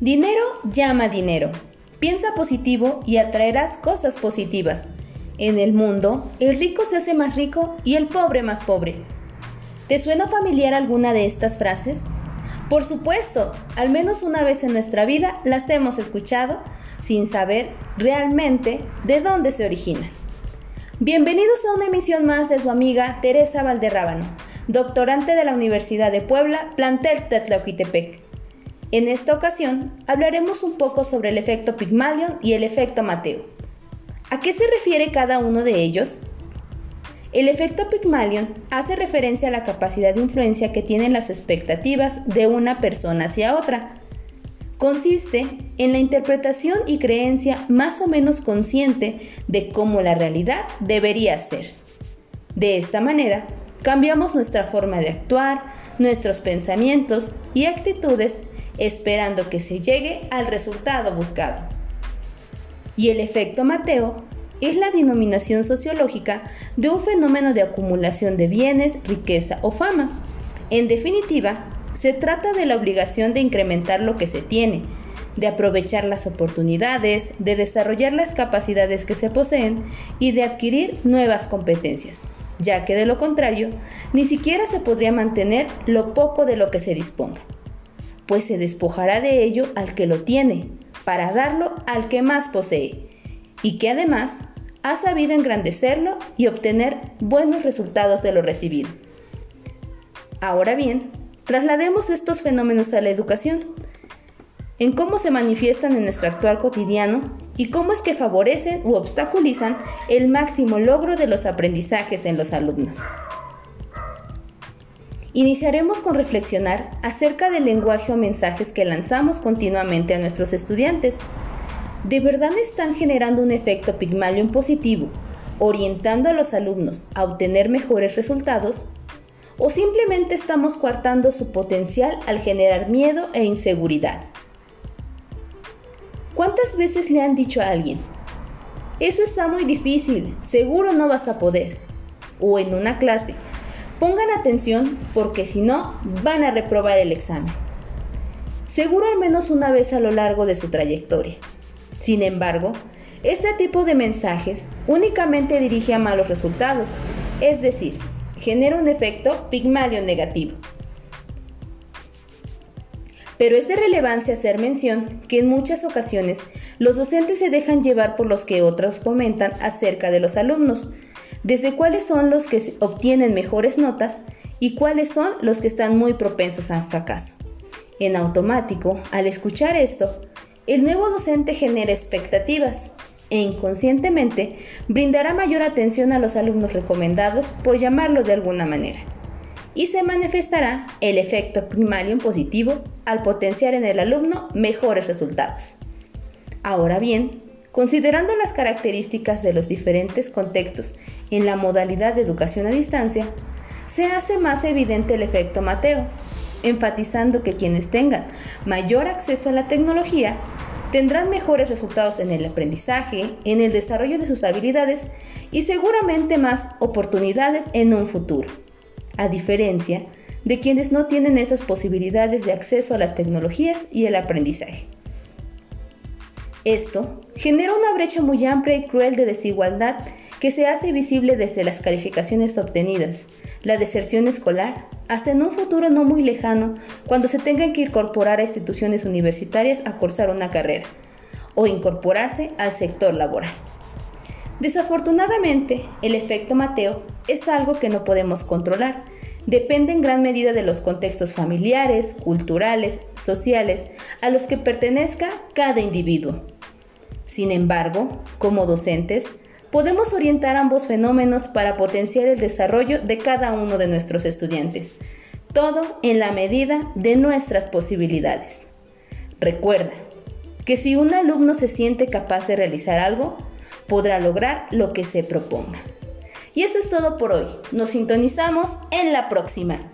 Dinero llama dinero. Piensa positivo y atraerás cosas positivas. En el mundo, el rico se hace más rico y el pobre más pobre. ¿Te suena familiar alguna de estas frases? Por supuesto, al menos una vez en nuestra vida las hemos escuchado sin saber realmente de dónde se originan. Bienvenidos a una emisión más de su amiga Teresa Valderrábano, doctorante de la Universidad de Puebla, plantel Tetlauquitepec. En esta ocasión hablaremos un poco sobre el efecto Pygmalion y el efecto Mateo. ¿A qué se refiere cada uno de ellos? El efecto Pygmalion hace referencia a la capacidad de influencia que tienen las expectativas de una persona hacia otra. Consiste en la interpretación y creencia más o menos consciente de cómo la realidad debería ser. De esta manera, cambiamos nuestra forma de actuar, nuestros pensamientos y actitudes esperando que se llegue al resultado buscado. Y el efecto Mateo es la denominación sociológica de un fenómeno de acumulación de bienes, riqueza o fama. En definitiva, se trata de la obligación de incrementar lo que se tiene, de aprovechar las oportunidades, de desarrollar las capacidades que se poseen y de adquirir nuevas competencias, ya que de lo contrario, ni siquiera se podría mantener lo poco de lo que se disponga, pues se despojará de ello al que lo tiene, para darlo al que más posee, y que además ha sabido engrandecerlo y obtener buenos resultados de lo recibido. Ahora bien, traslademos estos fenómenos a la educación, en cómo se manifiestan en nuestro actual cotidiano y cómo es que favorecen u obstaculizan el máximo logro de los aprendizajes en los alumnos. Iniciaremos con reflexionar acerca del lenguaje o mensajes que lanzamos continuamente a nuestros estudiantes ¿de verdad están generando un efecto Pygmalion positivo, orientando a los alumnos a obtener mejores resultados? ¿O simplemente estamos coartando su potencial al generar miedo e inseguridad? ¿Cuántas veces le han dicho a alguien, eso está muy difícil, seguro no vas a poder? O en una clase, pongan atención porque si no, van a reprobar el examen. Seguro al menos una vez a lo largo de su trayectoria. Sin embargo, este tipo de mensajes únicamente dirige a malos resultados, es decir, genera un efecto pigmalio negativo. Pero es de relevancia hacer mención que en muchas ocasiones los docentes se dejan llevar por los que otros comentan acerca de los alumnos, desde cuáles son los que obtienen mejores notas y cuáles son los que están muy propensos al fracaso. En automático, al escuchar esto, el nuevo docente genera expectativas e inconscientemente brindará mayor atención a los alumnos recomendados, por llamarlo de alguna manera. Y se manifestará el efecto primario positivo al potenciar en el alumno mejores resultados. Ahora bien, considerando las características de los diferentes contextos en la modalidad de educación a distancia, se hace más evidente el efecto Mateo, enfatizando que quienes tengan mayor acceso a la tecnología tendrán mejores resultados en el aprendizaje, en el desarrollo de sus habilidades y seguramente más oportunidades en un futuro, a diferencia de quienes no tienen esas posibilidades de acceso a las tecnologías y el aprendizaje. Esto genera una brecha muy amplia y cruel de desigualdad que se hace visible desde las calificaciones obtenidas, la deserción escolar, hasta en un futuro no muy lejano, cuando se tengan que incorporar a instituciones universitarias a cursar una carrera o incorporarse al sector laboral. Desafortunadamente, el efecto Mateo es algo que no podemos controlar. Depende en gran medida de los contextos familiares, culturales, sociales a los que pertenezca cada individuo. Sin embargo, como docentes, podemos orientar ambos fenómenos para potenciar el desarrollo de cada uno de nuestros estudiantes, todo en la medida de nuestras posibilidades. Recuerda que si un alumno se siente capaz de realizar algo, podrá lograr lo que se proponga. Y eso es todo por hoy. Nos sintonizamos en la próxima.